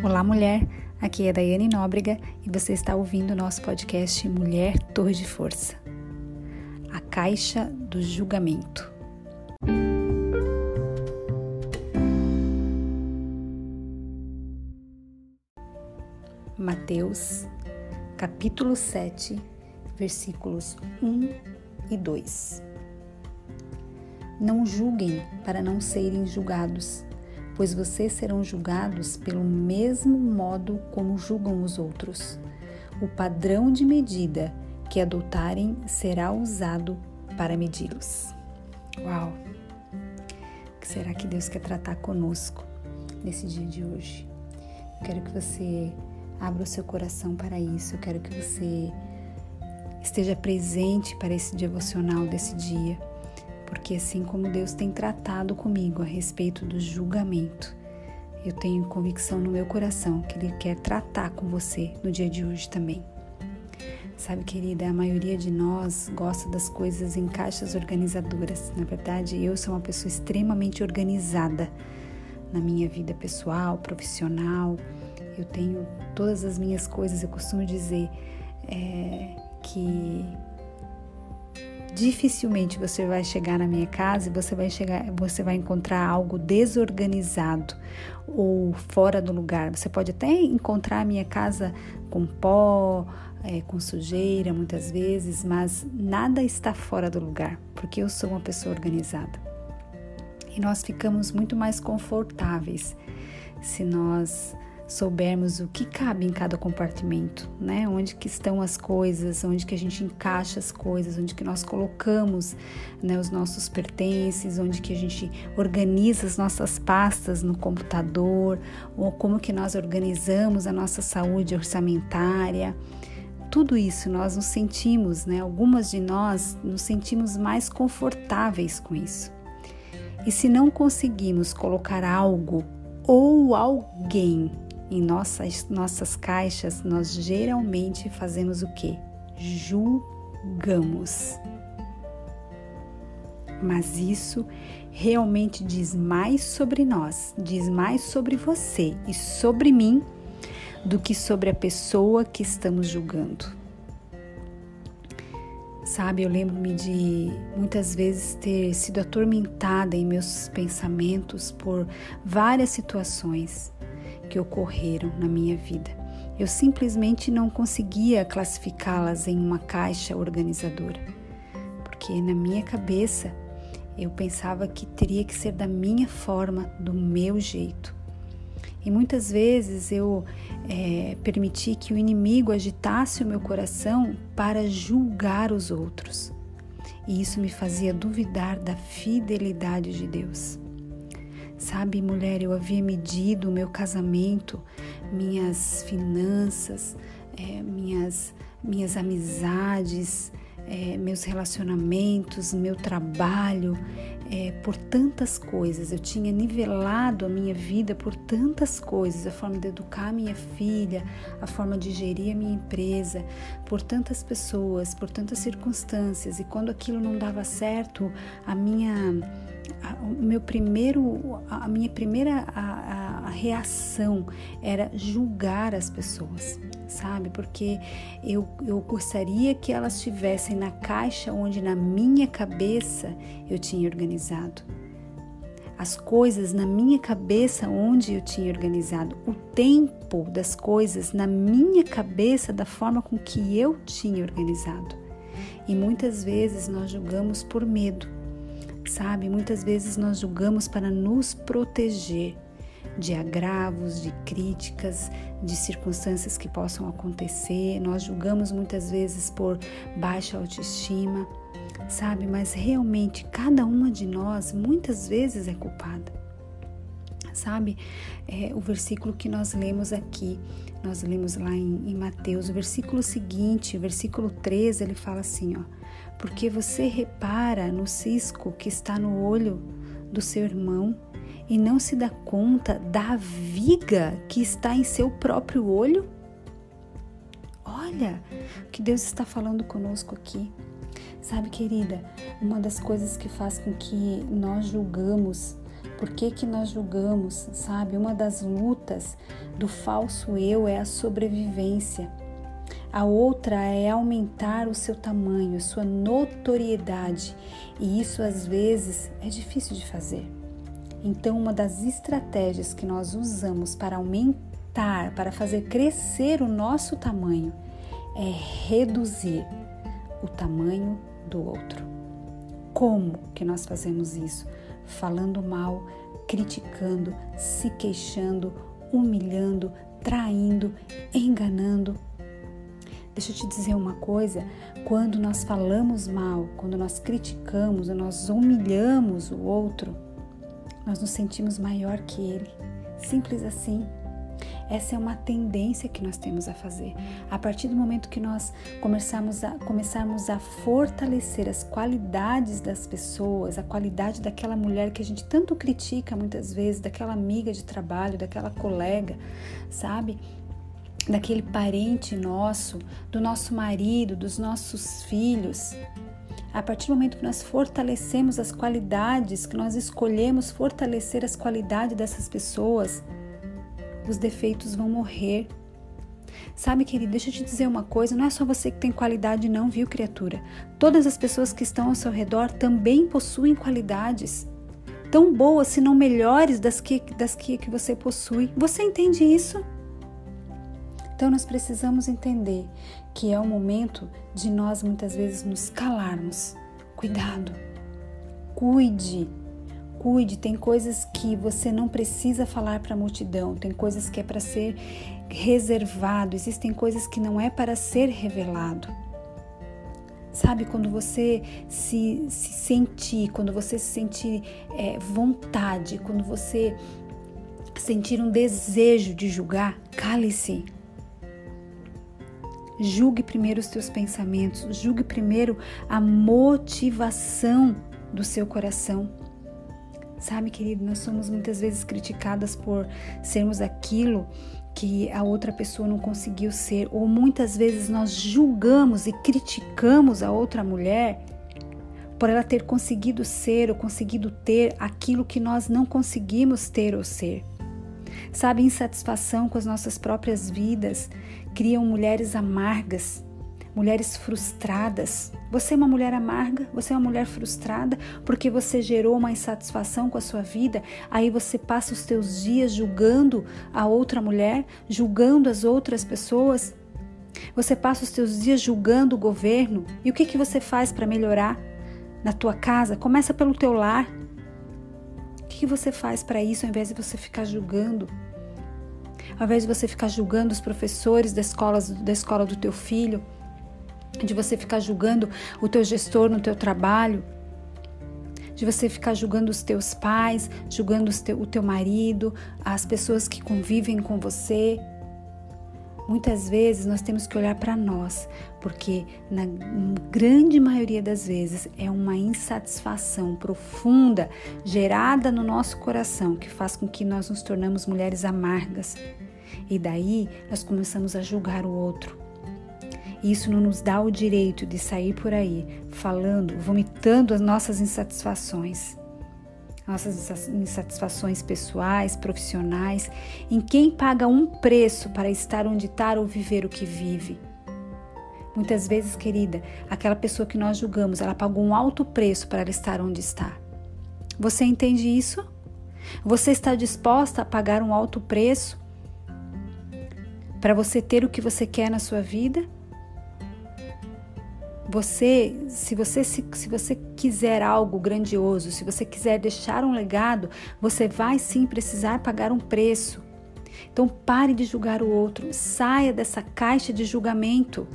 Olá, mulher. Aqui é Daiane Nóbrega e você está ouvindo o nosso podcast Mulher Torre de Força. A Caixa do Julgamento. Mateus, capítulo 7, versículos 1 e 2. Não julguem para não serem julgados pois vocês serão julgados pelo mesmo modo como julgam os outros. O padrão de medida que adotarem será usado para medi-los. Uau! O que será que Deus quer tratar conosco nesse dia de hoje? Eu quero que você abra o seu coração para isso. Eu quero que você esteja presente para esse devocional desse dia porque assim como Deus tem tratado comigo a respeito do julgamento, eu tenho convicção no meu coração que Ele quer tratar com você no dia de hoje também. Sabe, querida, a maioria de nós gosta das coisas em caixas organizadoras. Na verdade, eu sou uma pessoa extremamente organizada na minha vida pessoal, profissional. Eu tenho todas as minhas coisas. Eu costumo dizer é, que dificilmente você vai chegar na minha casa e você vai chegar, você vai encontrar algo desorganizado ou fora do lugar. Você pode até encontrar a minha casa com pó, é, com sujeira muitas vezes, mas nada está fora do lugar, porque eu sou uma pessoa organizada. E nós ficamos muito mais confortáveis se nós soubermos o que cabe em cada compartimento, né? Onde que estão as coisas, onde que a gente encaixa as coisas, onde que nós colocamos né, os nossos pertences, onde que a gente organiza as nossas pastas no computador, ou como que nós organizamos a nossa saúde orçamentária. Tudo isso nós nos sentimos, né? Algumas de nós nos sentimos mais confortáveis com isso. E se não conseguimos colocar algo ou alguém em nossas, nossas caixas, nós geralmente fazemos o que? Julgamos. Mas isso realmente diz mais sobre nós, diz mais sobre você e sobre mim do que sobre a pessoa que estamos julgando. Sabe, eu lembro-me de muitas vezes ter sido atormentada em meus pensamentos por várias situações que ocorreram na minha vida. Eu simplesmente não conseguia classificá-las em uma caixa organizadora, porque na minha cabeça eu pensava que teria que ser da minha forma, do meu jeito. E muitas vezes eu é, permiti que o inimigo agitasse o meu coração para julgar os outros. E isso me fazia duvidar da fidelidade de Deus. Sabe, mulher, eu havia medido o meu casamento, minhas finanças, é, minhas, minhas amizades, é, meus relacionamentos, meu trabalho, é, por tantas coisas. Eu tinha nivelado a minha vida por tantas coisas, a forma de educar minha filha, a forma de gerir a minha empresa, por tantas pessoas, por tantas circunstâncias. E quando aquilo não dava certo, a minha o meu primeiro, a minha primeira a, a reação era julgar as pessoas, sabe? Porque eu, eu gostaria que elas estivessem na caixa onde na minha cabeça eu tinha organizado. As coisas na minha cabeça onde eu tinha organizado. O tempo das coisas na minha cabeça da forma com que eu tinha organizado. E muitas vezes nós julgamos por medo Sabe, muitas vezes nós julgamos para nos proteger de agravos, de críticas, de circunstâncias que possam acontecer. Nós julgamos muitas vezes por baixa autoestima, sabe? Mas realmente cada uma de nós muitas vezes é culpada. Sabe? É, o versículo que nós lemos aqui, nós lemos lá em, em Mateus, o versículo seguinte, versículo 13, ele fala assim, ó porque você repara no cisco que está no olho do seu irmão e não se dá conta da viga que está em seu próprio olho? Olha o que Deus está falando conosco aqui. Sabe, querida, uma das coisas que faz com que nós julgamos Por que, que nós julgamos, sabe? Uma das lutas do falso eu é a sobrevivência. A outra é aumentar o seu tamanho, a sua notoriedade, e isso às vezes é difícil de fazer. Então, uma das estratégias que nós usamos para aumentar, para fazer crescer o nosso tamanho, é reduzir o tamanho do outro. Como que nós fazemos isso? Falando mal, criticando, se queixando, humilhando, traindo, enganando. Deixa eu te dizer uma coisa: quando nós falamos mal, quando nós criticamos, nós humilhamos o outro, nós nos sentimos maior que ele. Simples assim. Essa é uma tendência que nós temos a fazer. A partir do momento que nós começarmos a, começarmos a fortalecer as qualidades das pessoas, a qualidade daquela mulher que a gente tanto critica muitas vezes, daquela amiga de trabalho, daquela colega, sabe? Daquele parente nosso, do nosso marido, dos nossos filhos. A partir do momento que nós fortalecemos as qualidades, que nós escolhemos fortalecer as qualidades dessas pessoas, os defeitos vão morrer. Sabe, querido, deixa eu te dizer uma coisa: não é só você que tem qualidade, não, viu, criatura? Todas as pessoas que estão ao seu redor também possuem qualidades tão boas, se não melhores, das que, das que, que você possui. Você entende isso? Então, nós precisamos entender que é o momento de nós muitas vezes nos calarmos. Cuidado, cuide Cuide, tem coisas que você não precisa falar para a multidão, tem coisas que é para ser reservado, existem coisas que não é para ser revelado. Sabe, quando você se, se sentir, quando você se sentir é, vontade, quando você sentir um desejo de julgar, cale-se. Julgue primeiro os teus pensamentos, julgue primeiro a motivação do seu coração. Sabe, querido, nós somos muitas vezes criticadas por sermos aquilo que a outra pessoa não conseguiu ser, ou muitas vezes nós julgamos e criticamos a outra mulher por ela ter conseguido ser ou conseguido ter aquilo que nós não conseguimos ter ou ser. Sabe, insatisfação com as nossas próprias vidas criam mulheres amargas, mulheres frustradas. Você é uma mulher amarga, você é uma mulher frustrada porque você gerou uma insatisfação com a sua vida, aí você passa os teus dias julgando a outra mulher, julgando as outras pessoas. Você passa os teus dias julgando o governo. E o que que você faz para melhorar na tua casa? Começa pelo teu lar. Que, você faz para isso ao invés de você ficar julgando? Ao invés de você ficar julgando os professores da escola, da escola do teu filho, de você ficar julgando o teu gestor no teu trabalho, de você ficar julgando os teus pais, julgando o teu marido, as pessoas que convivem com você. Muitas vezes nós temos que olhar para nós, porque na grande maioria das vezes é uma insatisfação profunda gerada no nosso coração que faz com que nós nos tornamos mulheres amargas. E daí nós começamos a julgar o outro isso não nos dá o direito de sair por aí falando, vomitando as nossas insatisfações, nossas insatisfações pessoais, profissionais, em quem paga um preço para estar onde está ou viver o que vive. Muitas vezes, querida, aquela pessoa que nós julgamos, ela pagou um alto preço para ela estar onde está. Você entende isso? Você está disposta a pagar um alto preço para você ter o que você quer na sua vida? Você, se você se, se você quiser algo grandioso, se você quiser deixar um legado, você vai sim precisar pagar um preço. Então pare de julgar o outro, saia dessa caixa de julgamento.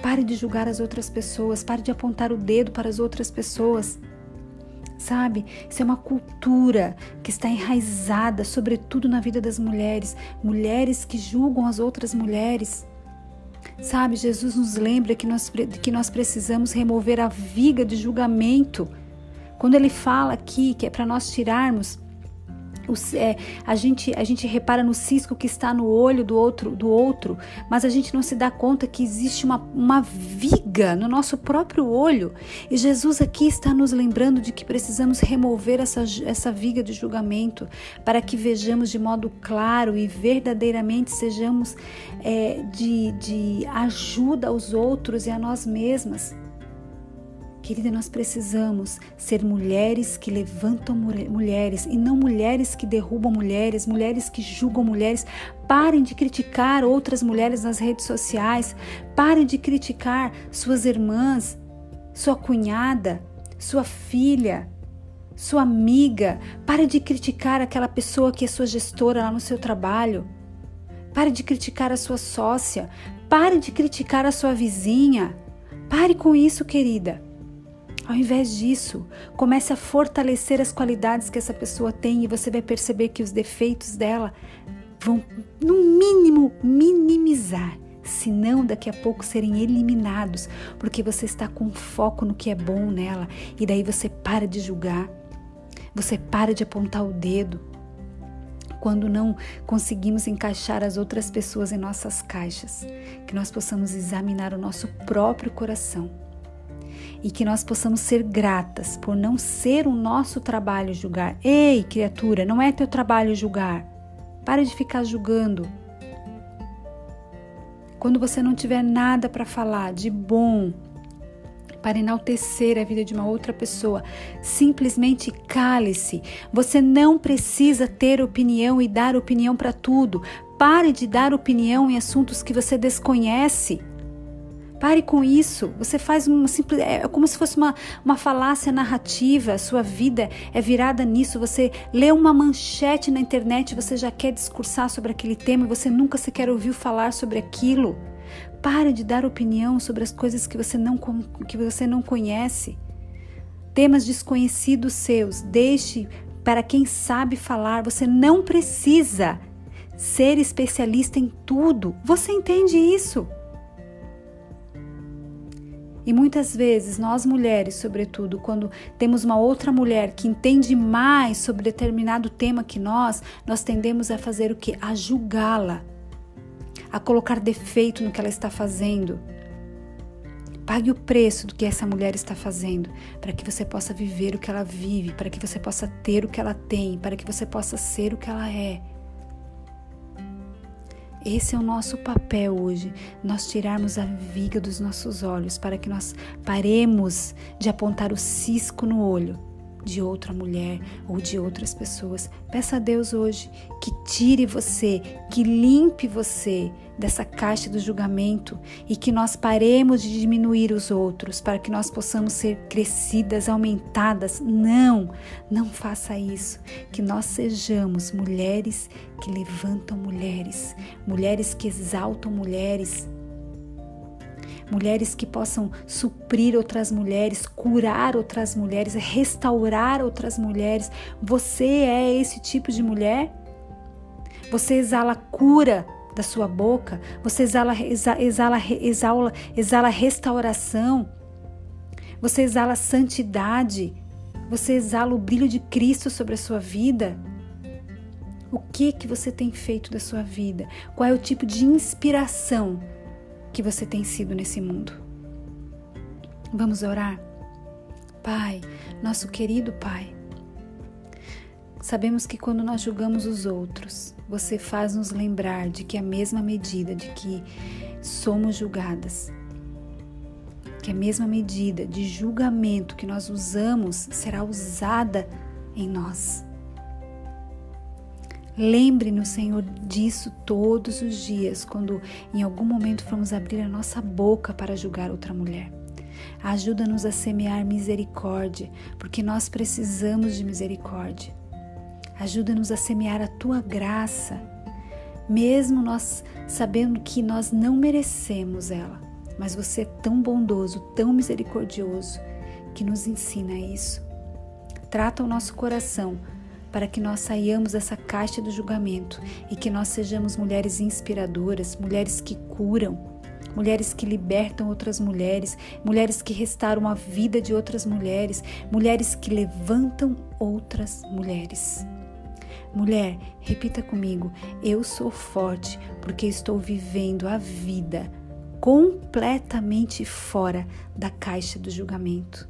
Pare de julgar as outras pessoas, pare de apontar o dedo para as outras pessoas. Sabe? Isso é uma cultura que está enraizada, sobretudo na vida das mulheres, mulheres que julgam as outras mulheres. Sabe, Jesus nos lembra que nós, que nós precisamos remover a viga de julgamento. Quando ele fala aqui que é para nós tirarmos é, a, gente, a gente repara no cisco que está no olho do outro, do outro, mas a gente não se dá conta que existe uma, uma viga no nosso próprio olho. E Jesus aqui está nos lembrando de que precisamos remover essa, essa viga de julgamento para que vejamos de modo claro e verdadeiramente sejamos é, de, de ajuda aos outros e a nós mesmas. Querida, nós precisamos ser mulheres que levantam mulheres e não mulheres que derrubam mulheres, mulheres que julgam mulheres. Parem de criticar outras mulheres nas redes sociais, parem de criticar suas irmãs, sua cunhada, sua filha, sua amiga. Pare de criticar aquela pessoa que é sua gestora lá no seu trabalho. Pare de criticar a sua sócia. Pare de criticar a sua vizinha. Pare com isso, querida. Ao invés disso, comece a fortalecer as qualidades que essa pessoa tem e você vai perceber que os defeitos dela vão, no mínimo, minimizar, se não daqui a pouco serem eliminados, porque você está com foco no que é bom nela e daí você para de julgar, você para de apontar o dedo. Quando não conseguimos encaixar as outras pessoas em nossas caixas, que nós possamos examinar o nosso próprio coração e que nós possamos ser gratas por não ser o nosso trabalho julgar. Ei, criatura, não é teu trabalho julgar. Pare de ficar julgando. Quando você não tiver nada para falar de bom, para enaltecer a vida de uma outra pessoa, simplesmente cale-se. Você não precisa ter opinião e dar opinião para tudo. Pare de dar opinião em assuntos que você desconhece. Pare com isso. Você faz uma simples. É como se fosse uma, uma falácia narrativa. Sua vida é virada nisso. Você lê uma manchete na internet, você já quer discursar sobre aquele tema e você nunca se quer ouvir falar sobre aquilo. Pare de dar opinião sobre as coisas que você não, que você não conhece. Temas desconhecidos seus. Deixe para quem sabe falar. Você não precisa ser especialista em tudo. Você entende isso? E muitas vezes nós mulheres, sobretudo, quando temos uma outra mulher que entende mais sobre determinado tema que nós, nós tendemos a fazer o que? A julgá-la, a colocar defeito no que ela está fazendo. Pague o preço do que essa mulher está fazendo, para que você possa viver o que ela vive, para que você possa ter o que ela tem, para que você possa ser o que ela é. Esse é o nosso papel hoje, nós tirarmos a viga dos nossos olhos para que nós paremos de apontar o cisco no olho de outra mulher ou de outras pessoas. Peça a Deus hoje que tire você, que limpe você dessa caixa do julgamento e que nós paremos de diminuir os outros para que nós possamos ser crescidas, aumentadas. Não, não faça isso. Que nós sejamos mulheres que levantam mulheres, mulheres que exaltam mulheres mulheres que possam suprir outras mulheres, curar outras mulheres, restaurar outras mulheres. Você é esse tipo de mulher? Você exala cura da sua boca, você exala, exala, exala, exala, restauração, você exala santidade, você exala o brilho de Cristo sobre a sua vida. O que que você tem feito da sua vida? Qual é o tipo de inspiração que você tem sido nesse mundo. Vamos orar? Pai, nosso querido Pai, sabemos que quando nós julgamos os outros, você faz nos lembrar de que a mesma medida de que somos julgadas, que a mesma medida de julgamento que nós usamos será usada em nós. Lembre-nos, Senhor, disso todos os dias, quando em algum momento formos abrir a nossa boca para julgar outra mulher. Ajuda-nos a semear misericórdia, porque nós precisamos de misericórdia. Ajuda-nos a semear a tua graça, mesmo nós sabendo que nós não merecemos ela, mas você é tão bondoso, tão misericordioso, que nos ensina isso. Trata o nosso coração para que nós saiamos dessa caixa do julgamento e que nós sejamos mulheres inspiradoras, mulheres que curam, mulheres que libertam outras mulheres, mulheres que restauram a vida de outras mulheres, mulheres que levantam outras mulheres. Mulher, repita comigo: eu sou forte porque estou vivendo a vida completamente fora da caixa do julgamento.